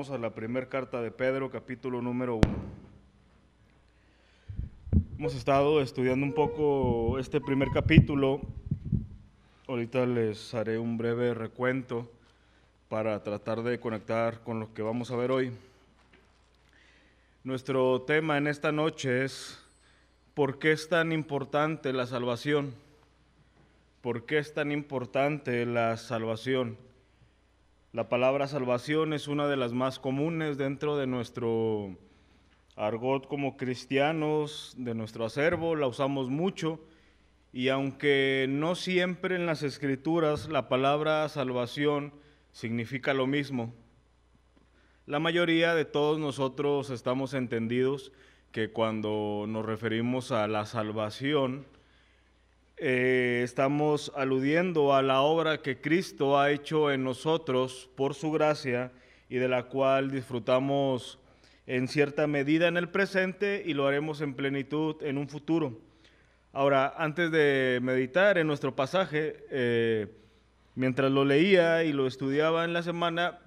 Vamos a la primera carta de Pedro, capítulo número uno. Hemos estado estudiando un poco este primer capítulo. Ahorita les haré un breve recuento para tratar de conectar con lo que vamos a ver hoy. Nuestro tema en esta noche es ¿por qué es tan importante la salvación? ¿Por qué es tan importante la salvación? La palabra salvación es una de las más comunes dentro de nuestro argot como cristianos, de nuestro acervo, la usamos mucho. Y aunque no siempre en las escrituras la palabra salvación significa lo mismo, la mayoría de todos nosotros estamos entendidos que cuando nos referimos a la salvación, eh, estamos aludiendo a la obra que Cristo ha hecho en nosotros por su gracia y de la cual disfrutamos en cierta medida en el presente y lo haremos en plenitud en un futuro. Ahora, antes de meditar en nuestro pasaje, eh, mientras lo leía y lo estudiaba en la semana,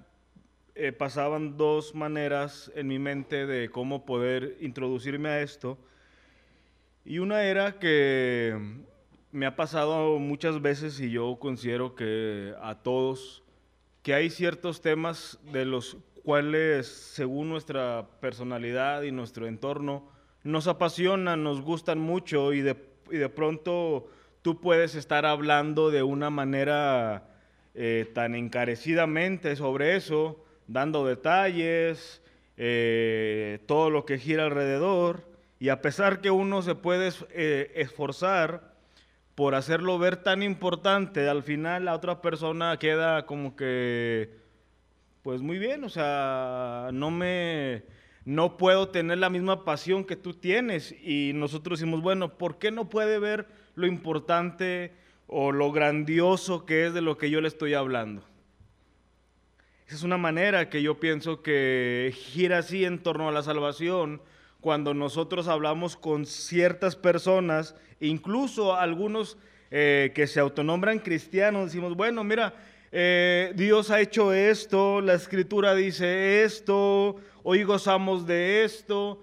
eh, pasaban dos maneras en mi mente de cómo poder introducirme a esto. Y una era que me ha pasado muchas veces y yo considero que a todos, que hay ciertos temas de los cuales, según nuestra personalidad y nuestro entorno, nos apasionan, nos gustan mucho y de, de pronto tú puedes estar hablando de una manera eh, tan encarecidamente sobre eso, dando detalles, eh, todo lo que gira alrededor, y a pesar que uno se puede eh, esforzar, por hacerlo ver tan importante, al final la otra persona queda como que, pues muy bien, o sea, no me, no puedo tener la misma pasión que tú tienes. Y nosotros decimos, bueno, ¿por qué no puede ver lo importante o lo grandioso que es de lo que yo le estoy hablando? Esa es una manera que yo pienso que gira así en torno a la salvación, cuando nosotros hablamos con ciertas personas, incluso algunos eh, que se autonombran cristianos, decimos, bueno, mira, eh, Dios ha hecho esto, la escritura dice esto, hoy gozamos de esto,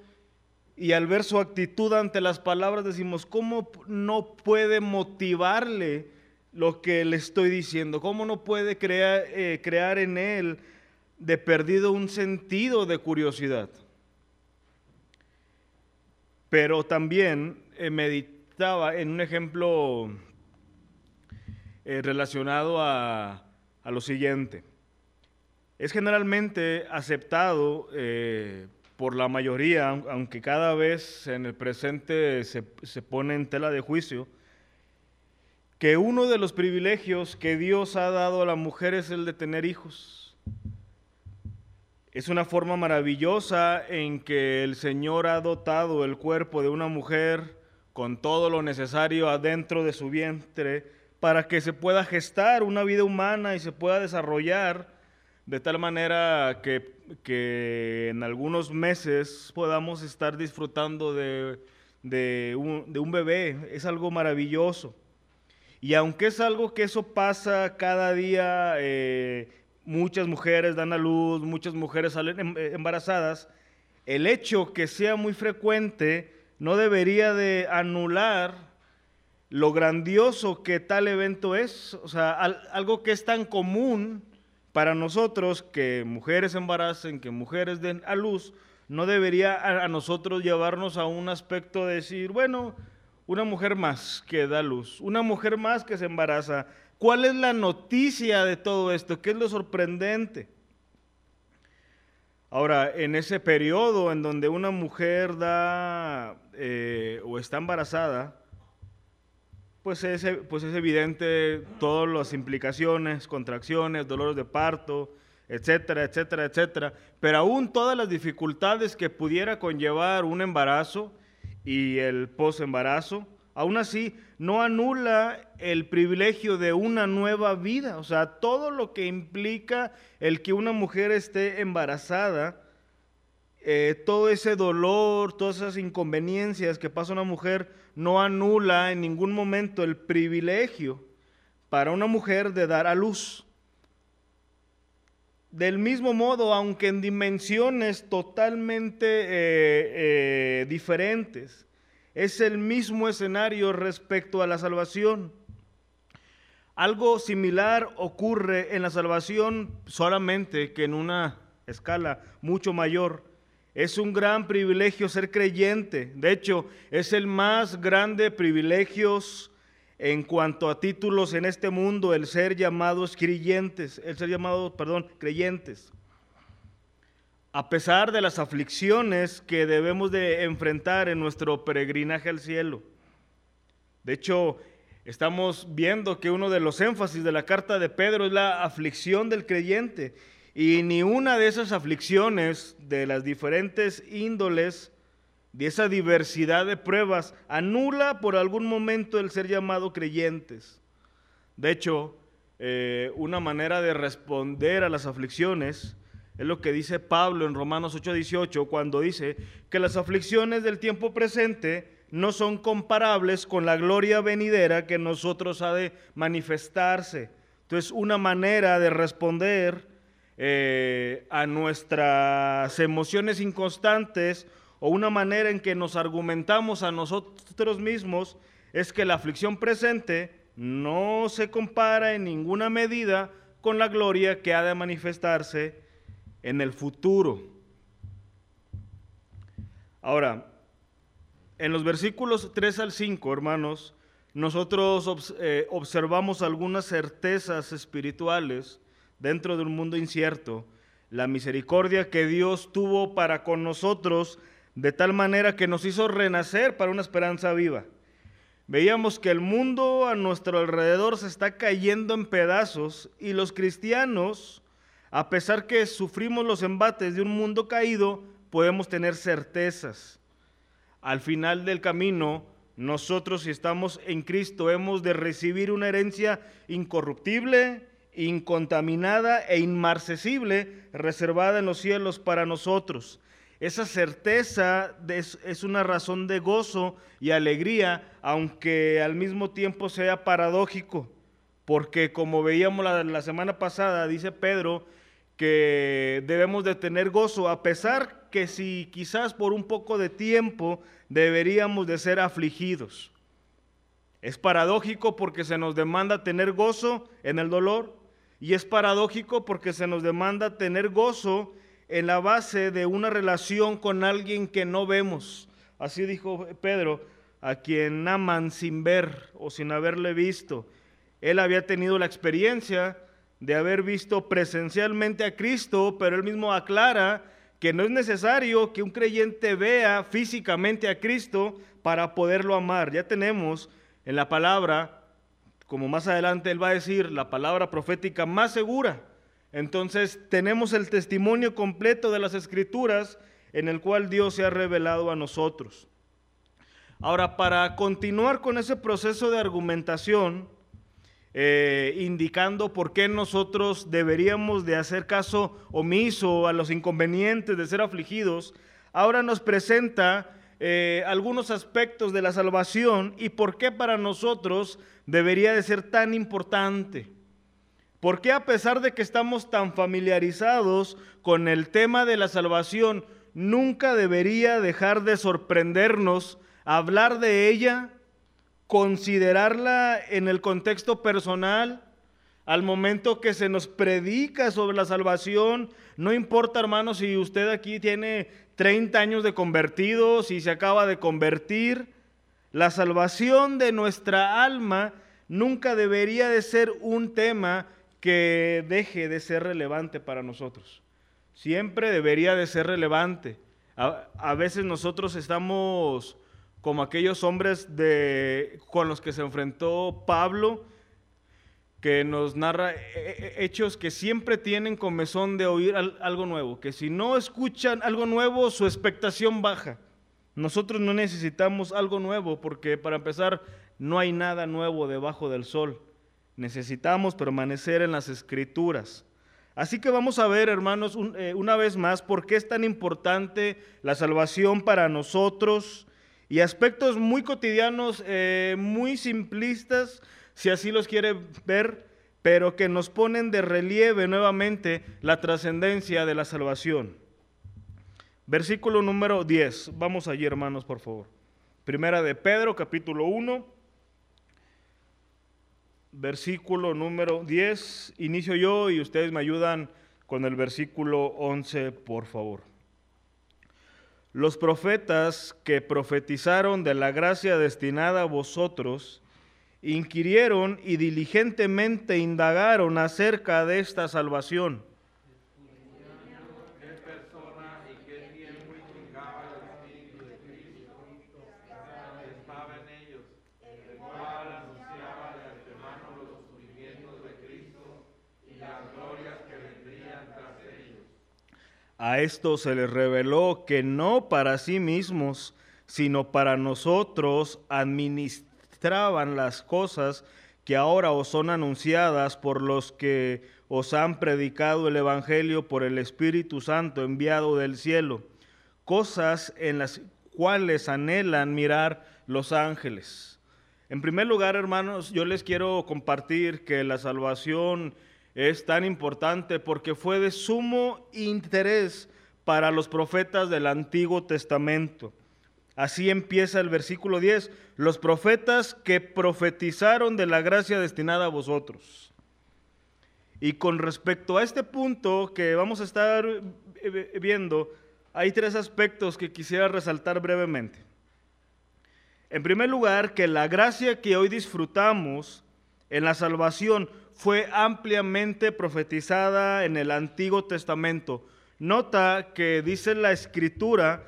y al ver su actitud ante las palabras decimos, ¿cómo no puede motivarle lo que le estoy diciendo? ¿Cómo no puede crear, eh, crear en él de perdido un sentido de curiosidad? Pero también eh, meditaba en un ejemplo eh, relacionado a, lo siguiente. Es generalmente aceptado eh, por la mayoría, aunque cada vez en el presente se, se pone en tela de juicio, que uno de los privilegios que Dios ha dado a la mujer es el de tener hijos. Es una forma maravillosa en que el Señor ha dotado el cuerpo de una mujer con todo lo necesario adentro de su vientre para que se pueda gestar una vida humana y se pueda desarrollar de tal manera que, en algunos meses podamos estar disfrutando de, un, bebé. Es algo maravilloso. Y aunque es algo que eso pasa cada día, eh, muchas mujeres dan a luz, muchas mujeres salen em, eh, embarazadas, el hecho que sea muy frecuente no debería de anular lo grandioso que tal evento es, o sea, algo que es tan común para nosotros que mujeres embaracen, que mujeres den a luz, no debería a, nosotros llevarnos a un aspecto de decir, bueno, una mujer más que da luz, una mujer más que se embaraza, ¿Cuál es la noticia de todo esto? ¿Qué es lo sorprendente? Ahora, en ese periodo en donde una mujer da eh, o está embarazada, pues es, pues es evidente todas las implicaciones, contracciones, dolores de parto, etcétera, etcétera, etcétera. Pero aún todas las dificultades que pudiera conllevar un embarazo y el posembarazo, aún así no anula el privilegio de una nueva vida. O sea, todo lo que implica el que una mujer esté embarazada, eh, todo ese dolor, todas esas inconveniencias que pasa una mujer, no anula en ningún momento el privilegio para una mujer de dar a luz. del mismo modo, aunque en dimensiones totalmente eh, eh, diferentes, es el mismo escenario respecto a la salvación. Algo similar ocurre en la salvación solamente que en una escala mucho mayor. Es un gran privilegio ser creyente. De hecho, es el más grande privilegio en cuanto a títulos en este mundo, el ser llamados creyentes, el ser llamados, perdón, creyentes. A pesar de las aflicciones que debemos de enfrentar en nuestro peregrinaje al cielo. De hecho, estamos viendo que uno de los énfasis de la carta de Pedro es la aflicción del creyente. Y ni una de esas aflicciones de las diferentes índoles de esa diversidad de pruebas anula por algún momento el ser llamado creyentes. De hecho, eh, una manera de responder a las aflicciones es lo que dice Pablo en Romanos 8:18 cuando dice que las aflicciones del tiempo presente no son comparables con la gloria venidera que nosotros ha de manifestarse. Entonces, una manera de responder eh, a nuestras emociones inconstantes o una manera en que nos argumentamos a nosotros mismos es que la aflicción presente no se compara en ninguna medida con la gloria que ha de manifestarse en el futuro. Ahora, en los versículos 3 al 5, hermanos, nosotros eh, observamos algunas certezas espirituales dentro de un mundo incierto, la misericordia que Dios tuvo para con nosotros de tal manera que nos hizo renacer para una esperanza viva. Veíamos que el mundo a nuestro alrededor se está cayendo en pedazos y los cristianos, a pesar que sufrimos los embates de un mundo caído, podemos tener certezas. Al final del camino, nosotros si estamos en Cristo hemos de recibir una herencia incorruptible, incontaminada e inmarcesible reservada en los cielos para nosotros. Esa certeza es una razón de gozo y alegría, aunque al mismo tiempo sea paradójico, porque como veíamos la, semana pasada, dice Pedro, que debemos de tener gozo, a pesar que si quizás por un poco de tiempo deberíamos de ser afligidos. Es paradójico porque se nos demanda tener gozo en el dolor y es paradójico porque se nos demanda tener gozo en la base de una relación con alguien que no vemos. Así dijo Pedro, a quien aman sin ver o sin haberle visto. Él había tenido la experiencia de haber visto presencialmente a Cristo, pero él mismo aclara que no es necesario que un creyente vea físicamente a Cristo para poderlo amar. Ya tenemos en la palabra, como más adelante él va a decir, la palabra profética más segura entonces tenemos el testimonio completo de las escrituras en el cual Dios se ha revelado a nosotros. Ahora, para continuar con ese proceso de argumentación, eh, indicando por qué nosotros deberíamos de hacer caso omiso a los inconvenientes de ser afligidos, ahora nos presenta eh, algunos aspectos de la salvación y por qué para nosotros debería de ser tan importante. ¿Por qué a pesar de que estamos tan familiarizados con el tema de la salvación, nunca debería dejar de sorprendernos hablar de ella, considerarla en el contexto personal? Al momento que se nos predica sobre la salvación, no importa hermano si usted aquí tiene 30 años de convertido, si se acaba de convertir, la salvación de nuestra alma nunca debería de ser un tema que deje de ser relevante para nosotros. Siempre debería de ser relevante. A, veces nosotros estamos como aquellos hombres de, con los que se enfrentó Pablo, que nos narra eh, eh, hechos que siempre tienen comezón de oír algo nuevo, que si no escuchan algo nuevo, su expectación baja. Nosotros no necesitamos algo nuevo porque para empezar no hay nada nuevo debajo del sol. Necesitamos permanecer en las escrituras. Así que vamos a ver, hermanos, eh, una vez más, por qué es tan importante la salvación para nosotros y aspectos muy cotidianos, eh, muy simplistas, si así los quiere ver, pero que nos ponen de relieve nuevamente la trascendencia de la salvación. Versículo número 10. Vamos allí, hermanos, por favor. Primera de Pedro, capítulo 1, versículo número 10. Inicio yo y ustedes me ayudan con el versículo 11, por favor. Los profetas que profetizaron de la gracia destinada a vosotros, inquirieron y diligentemente indagaron acerca de esta salvación A esto se les reveló que no para sí mismos, sino para nosotros administraban las cosas que ahora os son anunciadas por los que os han predicado el Evangelio por el Espíritu Santo enviado del cielo, cosas en las cuales anhelan mirar los ángeles. En primer lugar, hermanos, yo les quiero compartir que la salvación es tan importante porque fue de sumo interés para los profetas del Antiguo Testamento. Así empieza el versículo 10, los profetas que profetizaron de la gracia destinada a vosotros. Y con respecto a este punto que vamos a estar viendo, hay tres aspectos que quisiera resaltar brevemente. En primer lugar, que la gracia que hoy disfrutamos en la salvación fue ampliamente profetizada en el Antiguo Testamento. Nota que dice la escritura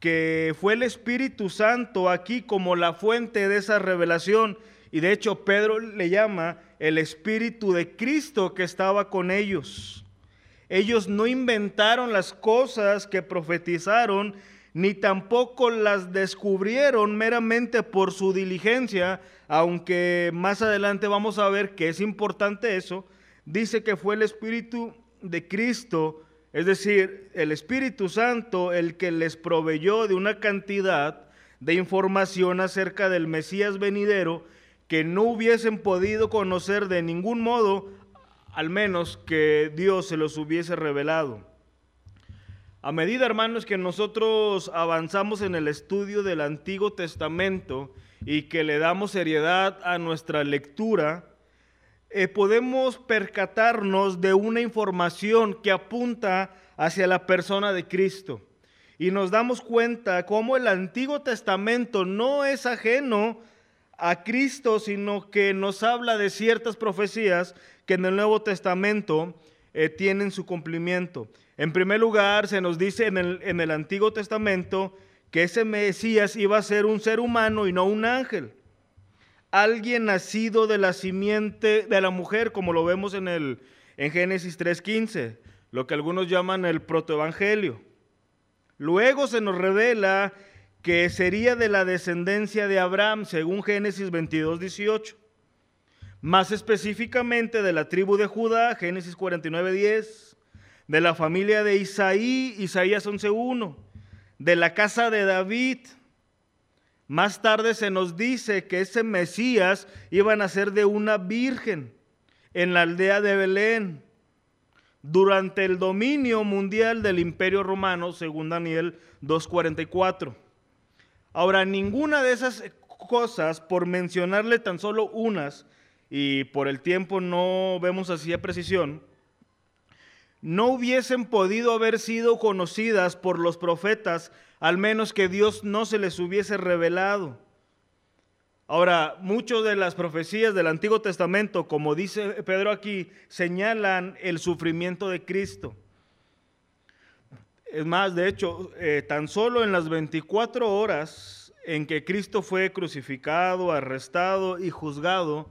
que fue el Espíritu Santo aquí como la fuente de esa revelación. Y de hecho Pedro le llama el Espíritu de Cristo que estaba con ellos. Ellos no inventaron las cosas que profetizaron, ni tampoco las descubrieron meramente por su diligencia, aunque más adelante vamos a ver que es importante eso, dice que fue el Espíritu de Cristo, es decir, el Espíritu Santo, el que les proveyó de una cantidad de información acerca del Mesías venidero que no hubiesen podido conocer de ningún modo, al menos que Dios se los hubiese revelado. A medida, hermanos, que nosotros avanzamos en el estudio del Antiguo Testamento y que le damos seriedad a nuestra lectura, eh, podemos percatarnos de una información que apunta hacia la persona de Cristo. Y nos damos cuenta cómo el Antiguo Testamento no es ajeno a Cristo, sino que nos habla de ciertas profecías que en el Nuevo Testamento eh, tienen su cumplimiento. En primer lugar, se nos dice en el, en el Antiguo Testamento que ese Mesías iba a ser un ser humano y no un ángel. Alguien nacido de la simiente de la mujer, como lo vemos en, el, en Génesis 3.15, lo que algunos llaman el protoevangelio. Luego se nos revela que sería de la descendencia de Abraham, según Génesis 22.18. Más específicamente de la tribu de Judá, Génesis 49.10 de la familia de Isaí, Isaías 11.1, de la casa de David. Más tarde se nos dice que ese Mesías iba a nacer de una virgen en la aldea de Belén durante el dominio mundial del imperio romano, según Daniel 2.44. Ahora, ninguna de esas cosas, por mencionarle tan solo unas, y por el tiempo no vemos así a precisión, no hubiesen podido haber sido conocidas por los profetas, al menos que Dios no se les hubiese revelado. Ahora, muchas de las profecías del Antiguo Testamento, como dice Pedro aquí, señalan el sufrimiento de Cristo. Es más, de hecho, eh, tan solo en las 24 horas en que Cristo fue crucificado, arrestado y juzgado,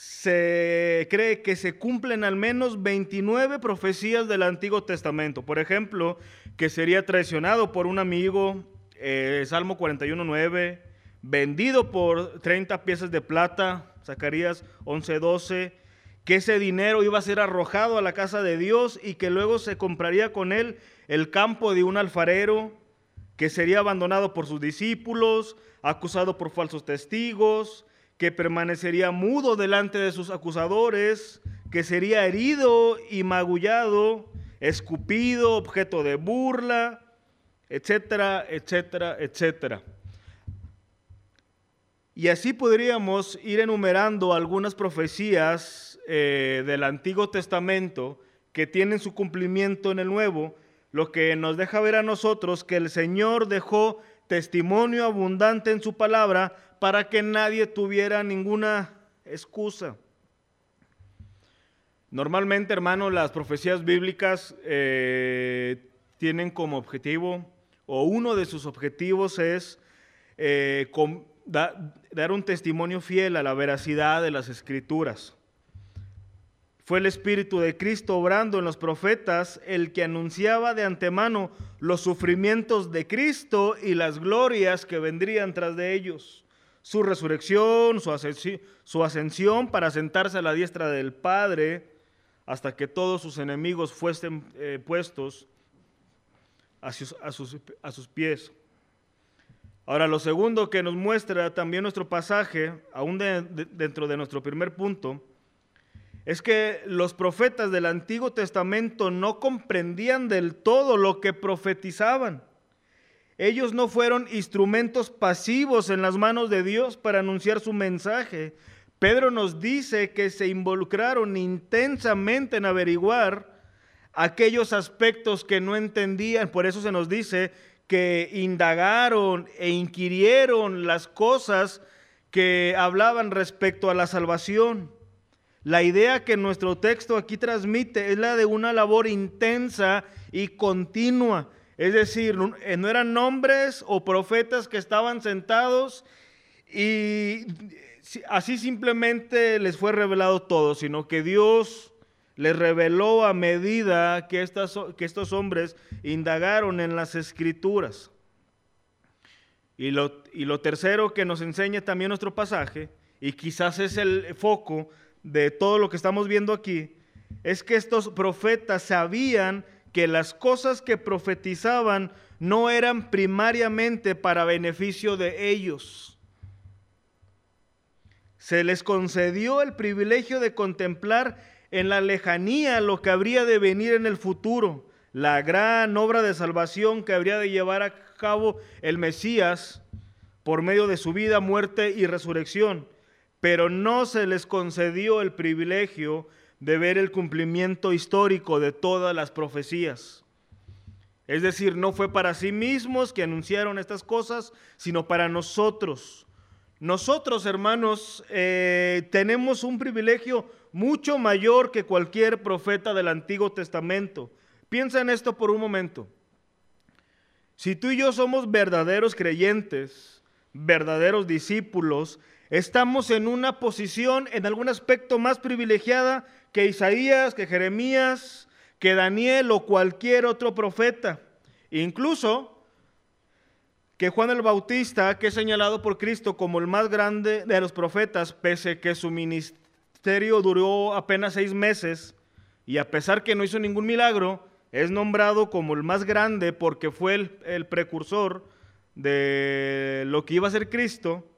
se cree que se cumplen al menos 29 profecías del Antiguo Testamento. Por ejemplo, que sería traicionado por un amigo, eh, Salmo 41.9, vendido por 30 piezas de plata, Zacarías 11.12, que ese dinero iba a ser arrojado a la casa de Dios y que luego se compraría con él el campo de un alfarero, que sería abandonado por sus discípulos, acusado por falsos testigos, que permanecería mudo delante de sus acusadores, que sería herido y magullado, escupido, objeto de burla, etcétera, etcétera, etcétera. Y así podríamos ir enumerando algunas profecías eh, del Antiguo Testamento que tienen su cumplimiento en el Nuevo, lo que nos deja ver a nosotros que el Señor dejó testimonio abundante en su palabra para que nadie tuviera ninguna excusa. Normalmente, hermano, las profecías bíblicas eh, tienen como objetivo, o uno de sus objetivos es eh, dar un testimonio fiel a la veracidad de las escrituras. Fue el Espíritu de Cristo obrando en los profetas el que anunciaba de antemano los sufrimientos de Cristo y las glorias que vendrían tras de ellos. Su resurrección, su ascensión para sentarse a la diestra del Padre hasta que todos sus enemigos fuesen eh, puestos a sus, a sus pies. Ahora, lo segundo que nos muestra también nuestro pasaje, aún dentro de nuestro primer punto, es que los profetas del Antiguo Testamento no comprendían del todo lo que profetizaban. Ellos no fueron instrumentos pasivos en las manos de Dios para anunciar su mensaje. Pedro nos dice que se involucraron intensamente en averiguar aquellos aspectos que no entendían. Por eso se nos dice que indagaron e inquirieron las cosas que hablaban respecto a la salvación. La idea que nuestro texto aquí transmite es la de una labor intensa y continua. Es decir, eh, no eran nombres o profetas que estaban sentados y así simplemente les fue revelado todo, sino que Dios les reveló a medida que estos hombres indagaron en las escrituras. Y lo, y lo tercero que nos enseña también nuestro pasaje, y quizás es el foco de todo lo que estamos viendo aquí, es que estos profetas sabían que las cosas que profetizaban no eran primariamente para beneficio de ellos. Se les concedió el privilegio de contemplar en la lejanía lo que habría de venir en el futuro, la gran obra de salvación que habría de llevar a cabo el Mesías por medio de su vida, muerte y resurrección. Pero no se les concedió el privilegio de ver el cumplimiento histórico de todas las profecías. Es decir, no fue para sí mismos que anunciaron estas cosas, sino para nosotros. Nosotros, hermanos, eh, tenemos un privilegio mucho mayor que cualquier profeta del Antiguo Testamento. Piensa en esto por un momento. Si tú y yo somos verdaderos creyentes, verdaderos discípulos, estamos en una posición en algún aspecto más privilegiada que Isaías, que Jeremías, que Daniel o cualquier otro profeta. Incluso que Juan el Bautista, que es señalado por Cristo como el más grande de los profetas, pese que su ministerio duró apenas seis meses y a pesar que no hizo ningún milagro, es nombrado como el más grande porque fue el, precursor de lo que iba a ser Cristo.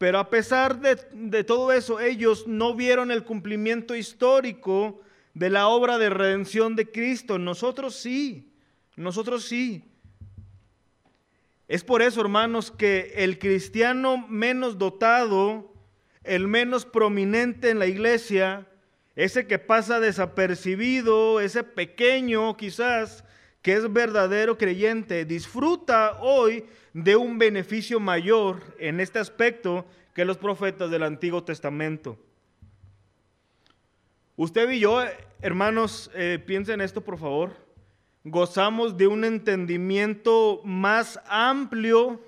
Pero a pesar de, todo eso, ellos no vieron el cumplimiento histórico de la obra de redención de Cristo. Nosotros sí, nosotros sí. Es por eso, hermanos, que el cristiano menos dotado el menos prominente en la iglesia, ese que pasa desapercibido, ese pequeño quizás, que es verdadero creyente, disfruta hoy de un beneficio mayor en este aspecto que los profetas del Antiguo Testamento. Usted y yo, hermanos, eh, piensen esto por favor, gozamos de un entendimiento más amplio,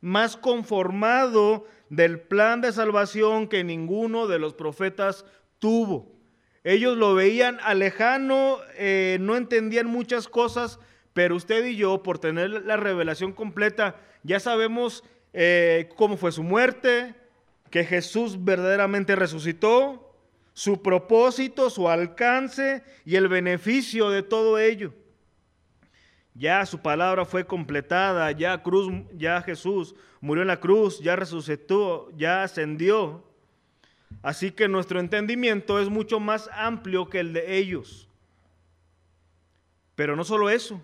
más conformado del plan de salvación que ninguno de los profetas tuvo. Ellos lo veían alejano, eh, no entendían muchas cosas, pero usted y yo, por tener la revelación completa, ya sabemos eh, cómo fue su muerte, que Jesús verdaderamente resucitó, su propósito, su alcance y el beneficio de todo ello. Ya su palabra fue completada, ya, cruz, ya Jesús murió en la cruz, ya resucitó, ya ascendió. Así que nuestro entendimiento es mucho más amplio que el de ellos. Pero no solo eso,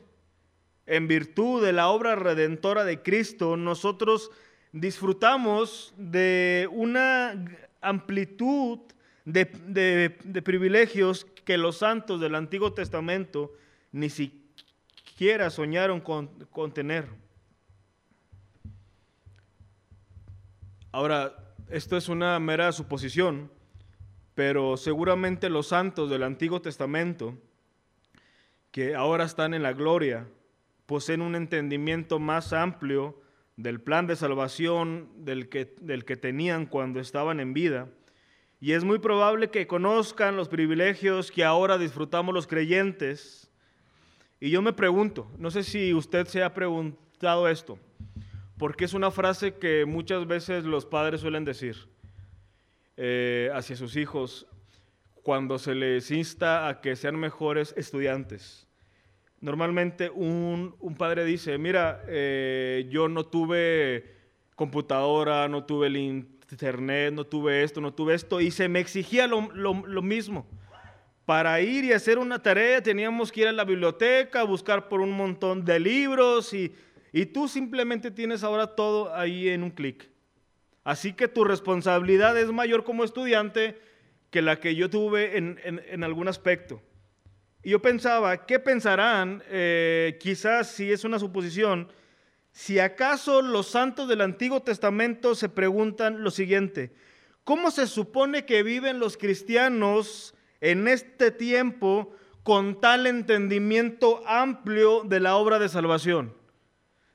en virtud de la obra redentora de Cristo, nosotros disfrutamos de una amplitud de, privilegios que los santos del Antiguo Testamento ni siquiera soñaron con, tener. Ahora, esto es una mera suposición, pero seguramente los santos del Antiguo Testamento, que ahora están en la gloria, poseen un entendimiento más amplio del plan de salvación del que, del que tenían cuando estaban en vida. Y es muy probable que conozcan los privilegios que ahora disfrutamos los creyentes. Y yo me pregunto, no sé si usted se ha preguntado esto, porque es una frase que muchas veces los padres suelen decir eh, hacia sus hijos cuando se les insta a que sean mejores estudiantes. Normalmente un, padre dice, mira, eh, yo no tuve computadora, no tuve el internet, no tuve esto, no tuve esto, y se me exigía lo, lo mismo. Para ir y hacer una tarea teníamos que ir a la biblioteca, buscar por un montón de libros y y tú simplemente tienes ahora todo ahí en un clic. Así que tu responsabilidad es mayor como estudiante que la que yo tuve en, algún aspecto. Y yo pensaba, ¿qué pensarán? Eh, quizás si es una suposición, si acaso los santos del Antiguo Testamento se preguntan lo siguiente, ¿cómo se supone que viven los cristianos en este tiempo con tal entendimiento amplio de la obra de salvación?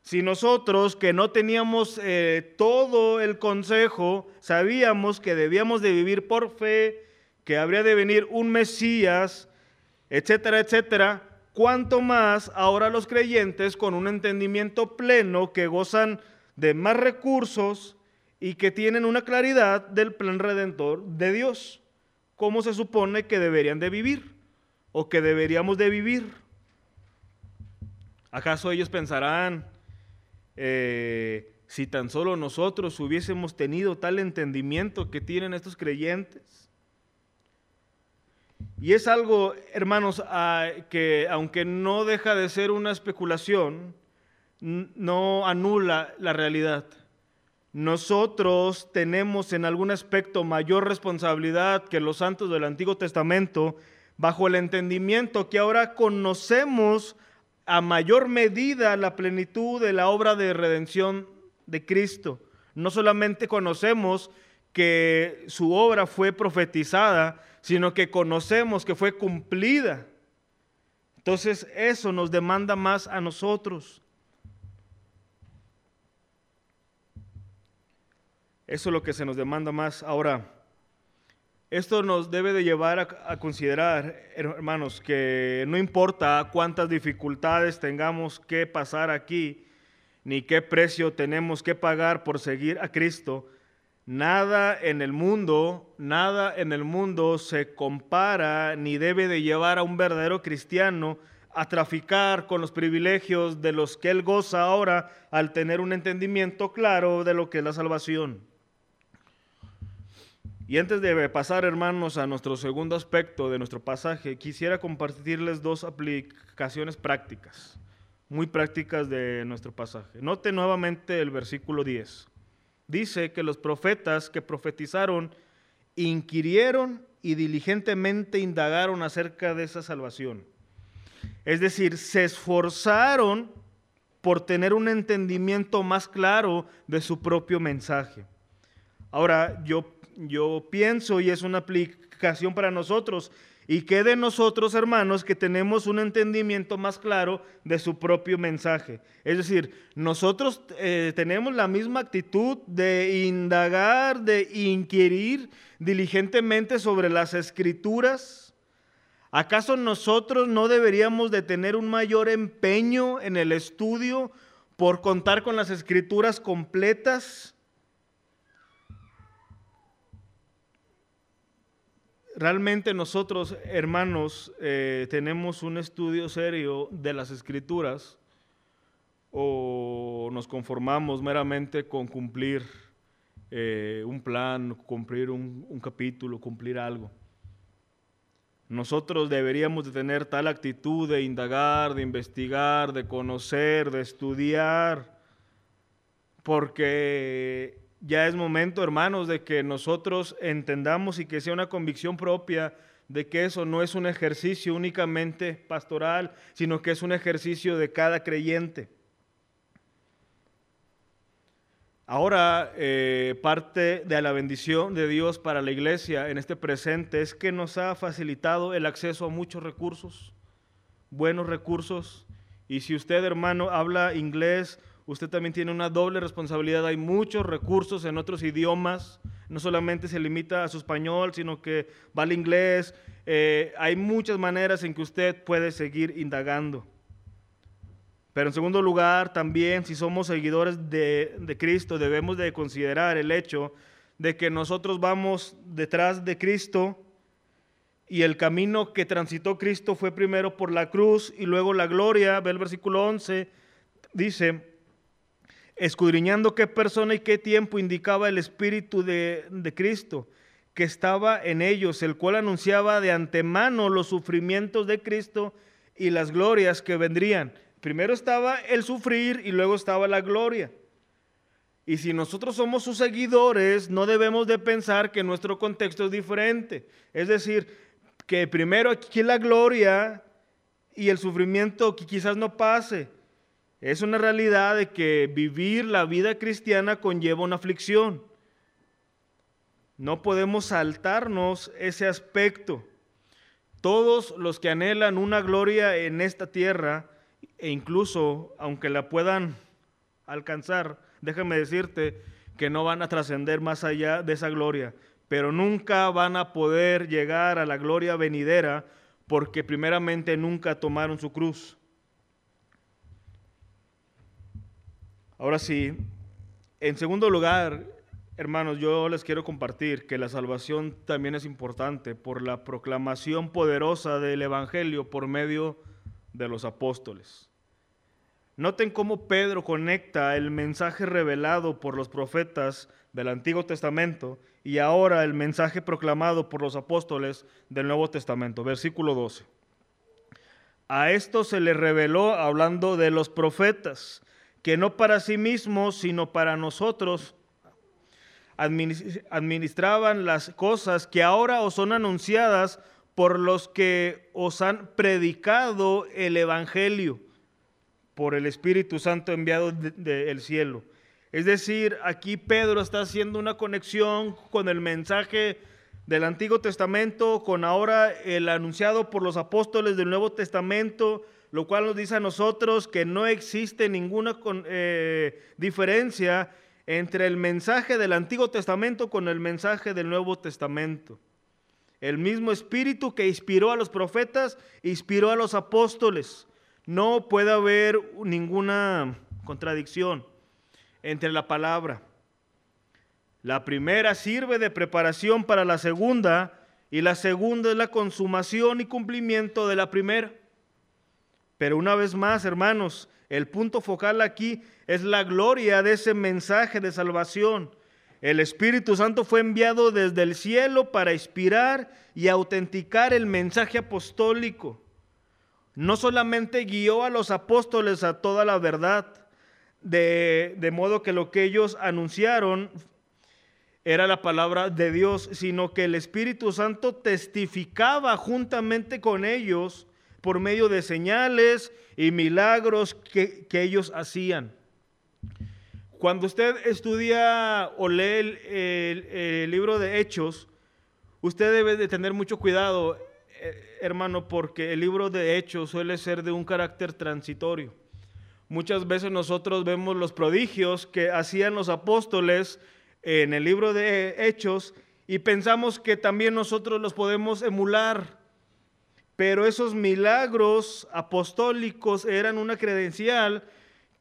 Si nosotros que no teníamos eh, todo el consejo, sabíamos que debíamos de vivir por fe, que habría de venir un Mesías, etcétera, etcétera, cuánto más ahora los creyentes con un entendimiento pleno que gozan de más recursos y que tienen una claridad del plan redentor de Dios. ¿Cómo se supone que deberían de vivir o que deberíamos de vivir? ¿Acaso ellos pensarán, eh, si tan solo nosotros hubiésemos tenido tal entendimiento que tienen estos creyentes. Y es algo, hermanos, que aunque no deja de ser una especulación, no anula la realidad. Nosotros tenemos en algún aspecto mayor responsabilidad que los santos del Antiguo Testamento bajo el entendimiento que ahora conocemos a mayor medida la plenitud de la obra de redención de Cristo. No solamente conocemos que su obra fue profetizada, sino que conocemos que fue cumplida. Entonces eso nos demanda más a nosotros. Eso es lo que se nos demanda más ahora. Esto nos debe de llevar a, considerar, hermanos, que no importa cuántas dificultades tengamos que pasar aquí, ni qué precio tenemos que pagar por seguir a Cristo, nada en el mundo, nada en el mundo se compara ni debe de llevar a un verdadero cristiano a traficar con los privilegios de los que él goza ahora al tener un entendimiento claro de lo que es la salvación. Y antes de pasar, hermanos, a nuestro segundo aspecto de nuestro pasaje, quisiera compartirles dos aplicaciones prácticas, muy prácticas de nuestro pasaje. Note nuevamente el versículo 10. Dice que los profetas que profetizaron inquirieron y diligentemente indagaron acerca de esa salvación. Es decir, se esforzaron por tener un entendimiento más claro de su propio mensaje. Ahora, yo yo pienso y es una aplicación para nosotros. Y que de nosotros, hermanos, que tenemos un entendimiento más claro de su propio mensaje. Es decir, nosotros eh, tenemos la misma actitud de indagar, de inquirir diligentemente sobre las escrituras. ¿Acaso nosotros no deberíamos de tener un mayor empeño en el estudio por contar con las escrituras completas? Realmente nosotros, hermanos, eh, tenemos un estudio serio de las escrituras o nos conformamos meramente con cumplir eh, un plan, cumplir un, un capítulo, cumplir algo. Nosotros deberíamos de tener tal actitud de indagar, de investigar, de conocer, de estudiar, porque ya es momento, hermanos, de que nosotros entendamos y que sea una convicción propia de que eso no es un ejercicio únicamente pastoral, sino que es un ejercicio de cada creyente. Ahora, eh, parte de la bendición de Dios para la iglesia en este presente es que nos ha facilitado el acceso a muchos recursos, buenos recursos. Y si usted, hermano, habla inglés, usted también tiene una doble responsabilidad. Hay muchos recursos en otros idiomas, no solamente se limita a su español, sino que va al inglés. Eh, hay muchas maneras en que usted puede seguir indagando. Pero en segundo lugar, también si somos seguidores de, Cristo, debemos de considerar el hecho de que nosotros vamos detrás de Cristo y el camino que transitó Cristo fue primero por la cruz y luego la gloria. Ve el versículo 11, dice, escudriñando qué persona y qué tiempo indicaba el Espíritu de, Cristo que estaba en ellos, el cual anunciaba de antemano los sufrimientos de Cristo y las glorias que vendrían. Primero estaba el sufrir y luego estaba la gloria. Y si nosotros somos sus seguidores, no debemos de pensar que nuestro contexto es diferente. Es decir, que primero aquí la gloria y el sufrimiento que quizás no pase. Es una realidad de que vivir la vida cristiana conlleva una aflicción. No podemos saltarnos ese aspecto. Todos los que anhelan una gloria en esta tierra, e incluso aunque la puedan alcanzar, déjame decirte que no van a trascender más allá de esa gloria, pero nunca van a poder llegar a la gloria venidera porque primeramente nunca tomaron su cruz. Ahora sí, en segundo lugar, hermanos, yo les quiero compartir que la salvación también es importante por la proclamación poderosa del Evangelio por medio de los apóstoles. Noten cómo Pedro conecta el mensaje revelado por los profetas del Antiguo Testamento y ahora el mensaje proclamado por los apóstoles del Nuevo Testamento. Versículo 12. A esto se le reveló hablando de los profetas, que no para sí mismos, sino para nosotros administraban las cosas que ahora os son anunciadas por los que os han predicado el Evangelio por el Espíritu Santo enviado del cielo. Es decir, aquí Pedro está haciendo una conexión con el mensaje del Antiguo Testamento, con ahora el anunciado por los apóstoles del Nuevo Testamento, lo cual nos dice a nosotros que no existe ninguna eh, diferencia entre el mensaje del Antiguo Testamento con el mensaje del Nuevo Testamento. El mismo espíritu que inspiró a los profetas, inspiró a los apóstoles. No puede haber ninguna contradicción entre la palabra. La primera sirve de preparación para la segunda y la segunda es la consumación y cumplimiento de la primera. Pero una vez más, hermanos, el punto focal aquí es la gloria de ese mensaje de salvación. El Espíritu Santo fue enviado desde el cielo para inspirar y autenticar el mensaje apostólico no solamente guió a los apóstoles a toda la verdad, de, modo que lo que ellos anunciaron era la palabra de Dios, sino que el Espíritu Santo testificaba juntamente con ellos por medio de señales y milagros que, ellos hacían. Cuando usted estudia o lee el libro de Hechos, usted debe de tener mucho cuidado eh, hermano, porque el libro de Hechos suele ser de un carácter transitorio. Muchas veces nosotros vemos los prodigios que hacían los apóstoles en el libro de Hechos y pensamos que también nosotros los podemos emular. Pero esos milagros apostólicos eran una credencial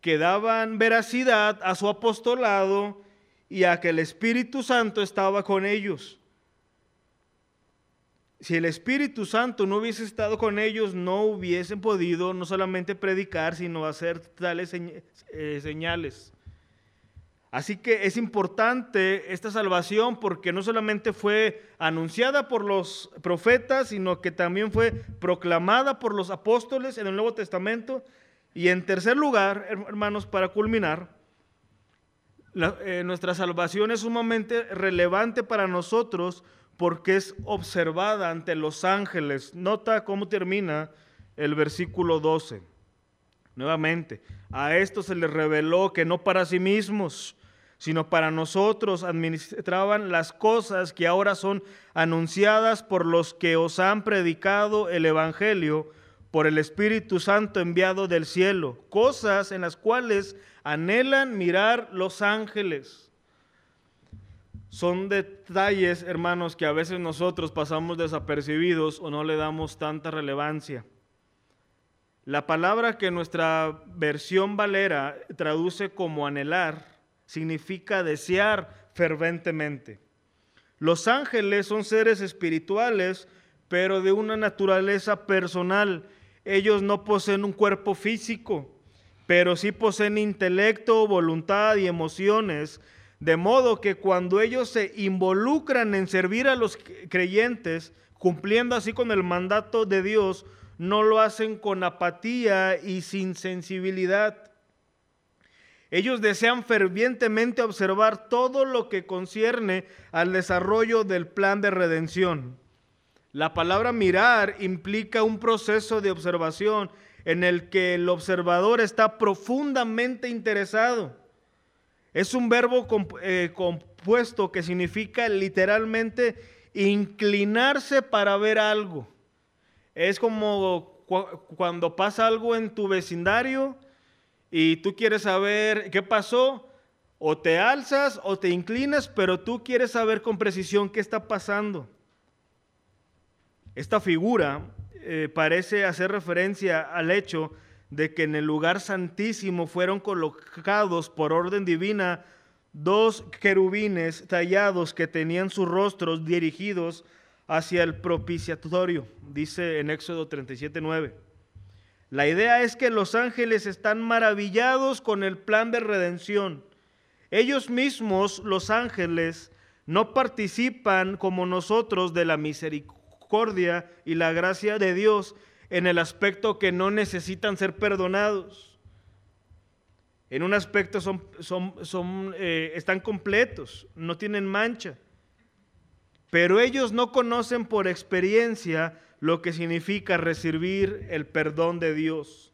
que daban veracidad a su apostolado y a que el Espíritu Santo estaba con ellos. si el Espíritu Santo no hubiese estado con ellos, no hubiesen podido no solamente predicar, sino hacer tales eh, señales. Así que es importante esta salvación porque no solamente fue anunciada por los profetas, sino que también fue proclamada por los apóstoles en el Nuevo Testamento. Y en tercer lugar, hermanos, para culminar, eh, nuestra salvación es sumamente relevante para nosotros porque es observada ante los ángeles. Nota cómo termina el versículo 12. Nuevamente, a esto se les reveló que no para sí mismos, sino para nosotros administraban las cosas que ahora son anunciadas por los que os han predicado el Evangelio por el Espíritu Santo enviado del cielo, cosas en las cuales anhelan mirar los ángeles. Son detalles, hermanos, que a veces nosotros pasamos desapercibidos o no le damos tanta relevancia. La palabra que nuestra versión valera traduce como anhelar significa desear ferventemente. Los ángeles son seres espirituales, pero de una naturaleza personal. Ellos no poseen un cuerpo físico, pero sí poseen intelecto, voluntad y emociones de modo que cuando ellos se involucran en servir a los creyentes, cumpliendo así con el mandato de Dios, no lo hacen con apatía y sin sensibilidad. Ellos desean fervientemente observar todo lo que concierne al desarrollo del plan de redención. La palabra mirar implica un proceso de observación en el que el observador está profundamente interesado es un verbo eh, compuesto que significa literalmente inclinarse para ver algo. Es como cuando pasa algo en tu vecindario y tú quieres saber qué pasó, o te alzas o te inclinas, pero tú quieres saber con precisión qué está pasando. Esta figura eh, parece hacer referencia al hecho de que en el lugar santísimo fueron colocados por orden divina dos querubines tallados que tenían sus rostros dirigidos hacia el propiciatorio, dice en Éxodo 37:9. La idea es que los ángeles están maravillados con el plan de redención. Ellos mismos, los ángeles, no participan como nosotros de la misericordia y la gracia de Dios, en el aspecto que no necesitan ser perdonados. En un aspecto son, eh, están completos, no tienen mancha. Pero ellos no conocen por experiencia lo que significa recibir el perdón de Dios.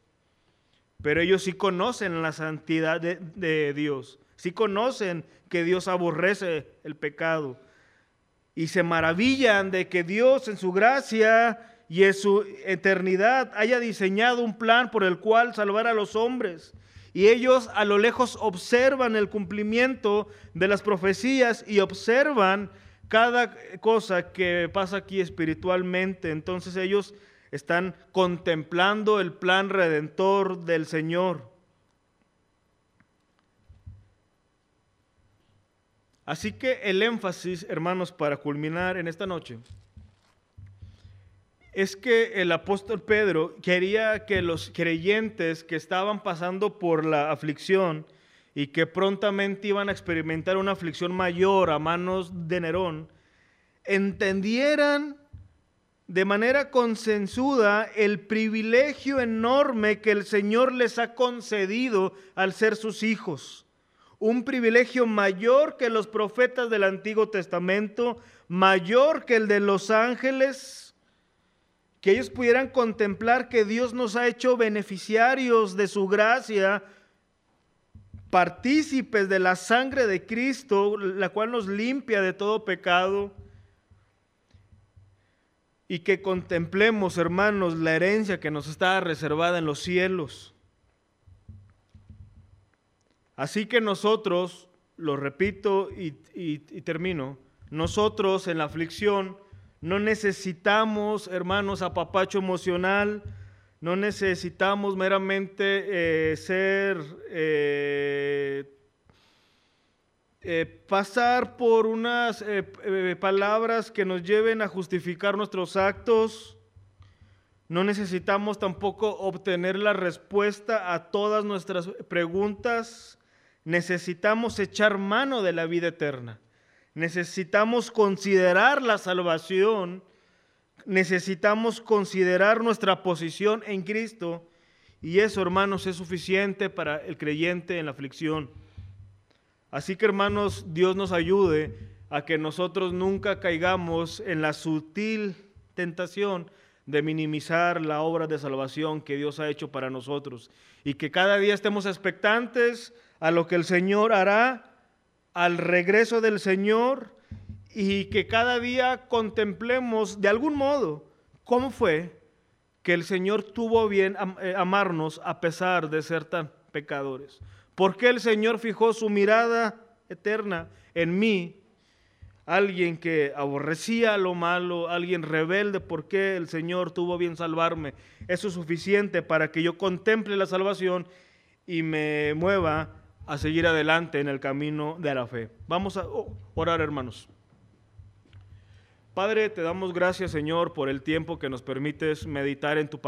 Pero ellos sí conocen la santidad de, Dios. Sí conocen que Dios aborrece el pecado. Y se maravillan de que Dios en su gracia y en su eternidad haya diseñado un plan por el cual salvar a los hombres. Y ellos a lo lejos observan el cumplimiento de las profecías y observan cada cosa que pasa aquí espiritualmente. Entonces ellos están contemplando el plan redentor del Señor. Así que el énfasis, hermanos, para culminar en esta noche, es que el apóstol Pedro quería que los creyentes que estaban pasando por la aflicción y que prontamente iban a experimentar una aflicción mayor a manos de Nerón, entendieran de manera consensuda el privilegio enorme que el Señor les ha concedido al ser sus hijos. Un privilegio mayor que los profetas del Antiguo Testamento, mayor que el de los ángeles, que ellos pudieran contemplar que Dios nos ha hecho beneficiarios de su gracia, partícipes de la sangre de Cristo, la cual nos limpia de todo pecado, y que contemplemos, hermanos, la herencia que nos está reservada en los cielos. Así que nosotros, lo repito y, termino, nosotros en la aflicción, no necesitamos, hermanos, apapacho emocional. No necesitamos meramente eh, ser, eh, eh, pasar por unas palabras que nos lleven a justificar nuestros actos. No necesitamos tampoco obtener la respuesta a todas nuestras preguntas. Necesitamos echar mano de la vida eterna. Necesitamos considerar la salvación. Necesitamos considerar nuestra posición en Cristo. Y eso, hermanos, es suficiente para el creyente en la aflicción. Así que hermanos, Dios nos ayude a que nosotros nunca caigamos en la sutil tentación de minimizar la obra de salvación que Dios ha hecho para nosotros y que cada día estemos expectantes a lo que el Señor hará al regreso del Señor y que cada día contemplemos de algún modo cómo fue que el Señor tuvo bien eh, amarnos a pesar de ser tan pecadores. ¿Por qué el Señor fijó su mirada eterna en mí? Alguien que aborrecía lo malo, alguien rebelde, ¿por qué el Señor tuvo bien salvarme? Eso es suficiente para que yo contemple la salvación y me mueva a seguir adelante en el camino de la fe. Vamos a orar, hermanos. Padre, te damos gracias, Señor, por el tiempo que nos permites meditar en tu palabra.